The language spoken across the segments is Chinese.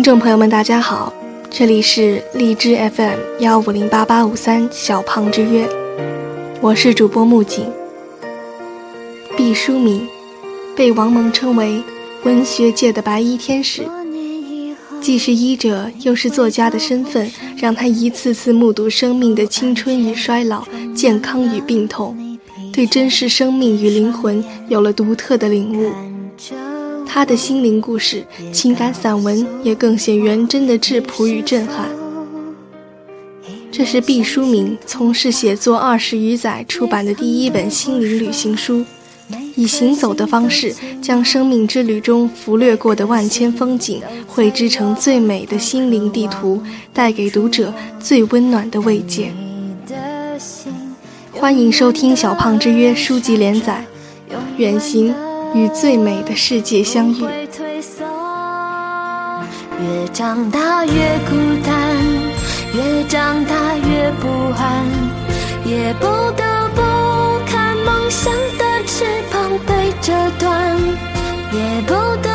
听众朋友们，大家好，这里是荔枝 FM 幺五零八八五三小胖之约，我是主播木槿。毕淑敏被王蒙称为文学界的白衣天使，既是医者又是作家的身份，让他一次次目睹生命的青春与衰老、健康与病痛，对真实生命与灵魂有了独特的领悟。他的心灵故事、情感散文也更显原真的质朴与震撼。这是毕淑敏从事写作二十余载出版的第一本心灵旅行书，以行走的方式将生命之旅中拂掠过的万千风景绘制成最美的心灵地图，带给读者最温暖的慰藉。欢迎收听《小胖之约》书籍连载，远行。与最美的世界相遇。越长大越孤单，越长大越不安，也不得不看梦想的翅膀被折断，也不得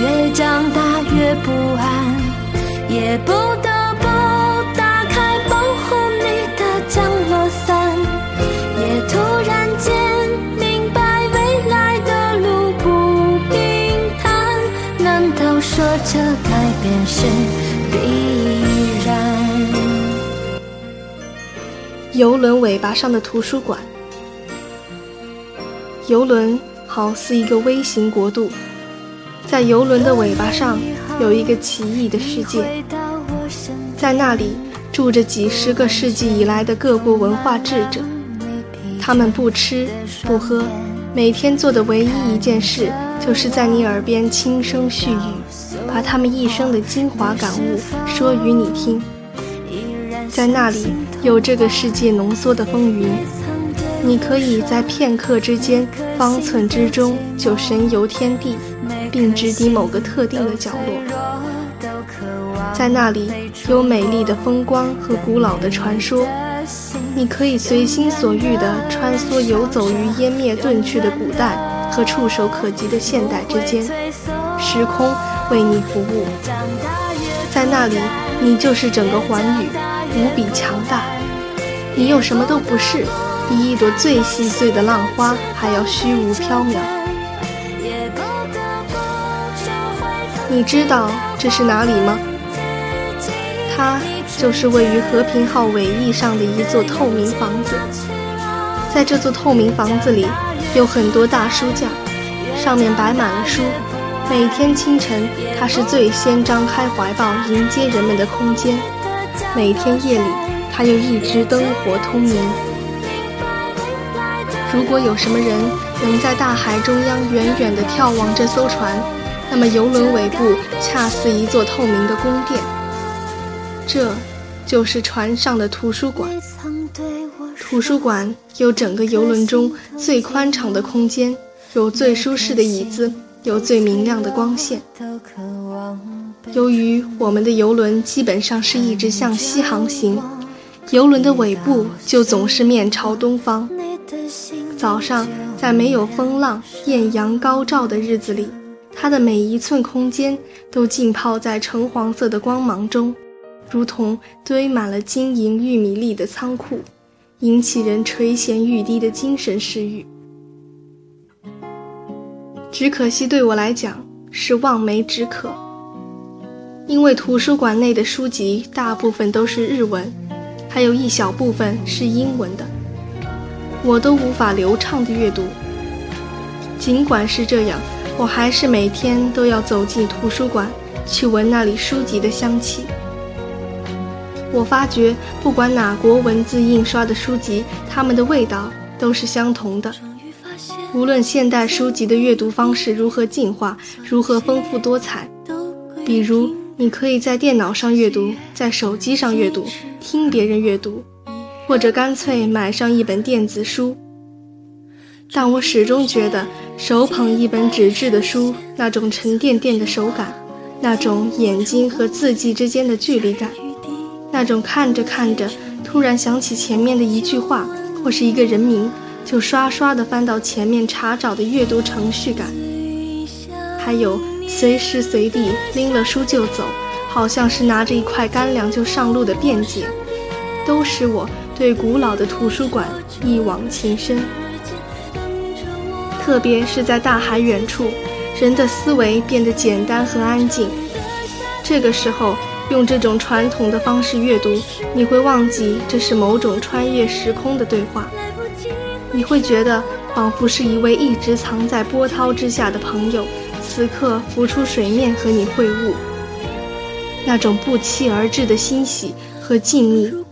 越长大越不安，也不得不打开保护你的降落伞，也突然间明白未来的路不平坦。难道说这改变是必然？游轮尾巴上的图书馆，游轮好似一个微型国度。在游轮的尾巴上有一个奇异的世界，在那里住着几十个世纪以来的各国文化智者，他们不吃不喝，每天做的唯一一件事就是在你耳边轻声絮语，把他们一生的精华感悟说与你听。在那里有这个世界浓缩的风云，你可以在片刻之间、方寸之中就神游天地。并直抵某个特定的角落，在那里有美丽的风光和古老的传说，你可以随心所欲地穿梭游走于湮灭遁去的古代和触手可及的现代之间，时空为你服务。在那里，你就是整个寰宇，无比强大。你又什么都不是，比一朵最细碎的浪花还要虚无缥缈。你知道这是哪里吗？它就是位于和平号尾翼上的一座透明房子。在这座透明房子里，有很多大书架，上面摆满了书。每天清晨，它是最先张开怀抱迎接人们的空间；每天夜里，它又一直灯火通明。如果有什么人能在大海中央远远地眺望这艘船，那么，游轮尾部恰似一座透明的宫殿，这就是船上的图书馆。图书馆有整个游轮中最宽敞的空间，有最舒适的椅子，有最明亮的光线。由于我们的游轮基本上是一直向西航行，游轮的尾部就总是面朝东方。早上，在没有风浪、艳阳高照的日子里。它的每一寸空间都浸泡在橙黄色的光芒中，如同堆满了金银玉米粒的仓库，引起人垂涎欲滴的精神食欲。只可惜对我来讲是望梅止渴，因为图书馆内的书籍大部分都是日文，还有一小部分是英文的，我都无法流畅的阅读。尽管是这样。我还是每天都要走进图书馆，去闻那里书籍的香气。我发觉，不管哪国文字印刷的书籍，它们的味道都是相同的。无论现代书籍的阅读方式如何进化，如何丰富多彩，比如你可以在电脑上阅读，在手机上阅读，听别人阅读，或者干脆买上一本电子书。但我始终觉得，手捧一本纸质的书，那种沉甸甸的手感，那种眼睛和字迹之间的距离感，那种看着看着，突然想起前面的一句话或是一个人名，就刷刷的翻到前面查找的阅读程序感，还有随时随地拎了书就走，好像是拿着一块干粮就上路的便捷，都使我对古老的图书馆一往情深。特别是在大海远处，人的思维变得简单和安静。这个时候，用这种传统的方式阅读，你会忘记这是某种穿越时空的对话。你会觉得仿佛是一位一直藏在波涛之下的朋友，此刻浮出水面和你会晤。那种不期而至的欣喜和静谧，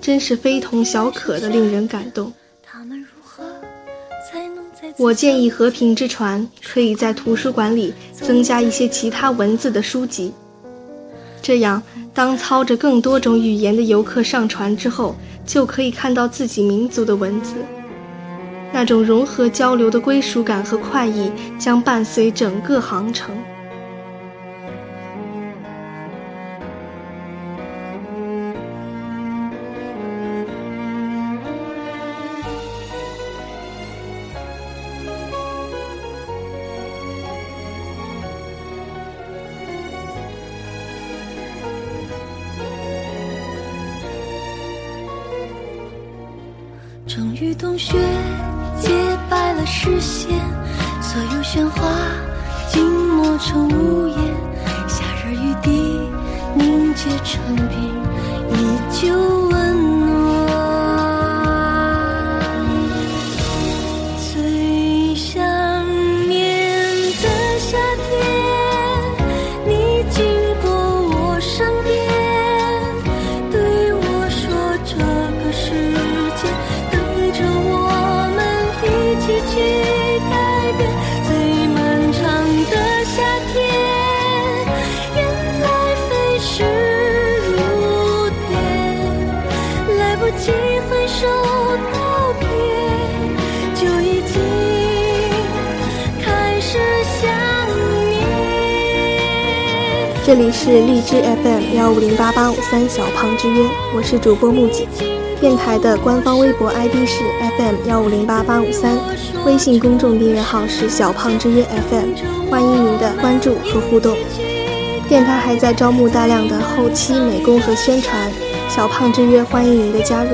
真是非同小可的，令人感动。我建议和平之船可以在图书馆里增加一些其他文字的书籍，这样当操着更多种语言的游客上船之后，就可以看到自己民族的文字，那种融合交流的归属感和快意将伴随整个航程。与冬雪洁白了视线，所有喧哗静默成无言，夏日雨滴凝结成冰，依旧。这里是荔枝 FM 幺五零八八五三小胖之约，我是主播木槿。电台的官方微博 ID 是 FM 幺五零八八五三，微信公众订阅号是小胖之约 FM，欢迎您的关注和互动。电台还在招募大量的后期美工和宣传，小胖之约欢迎您的加入。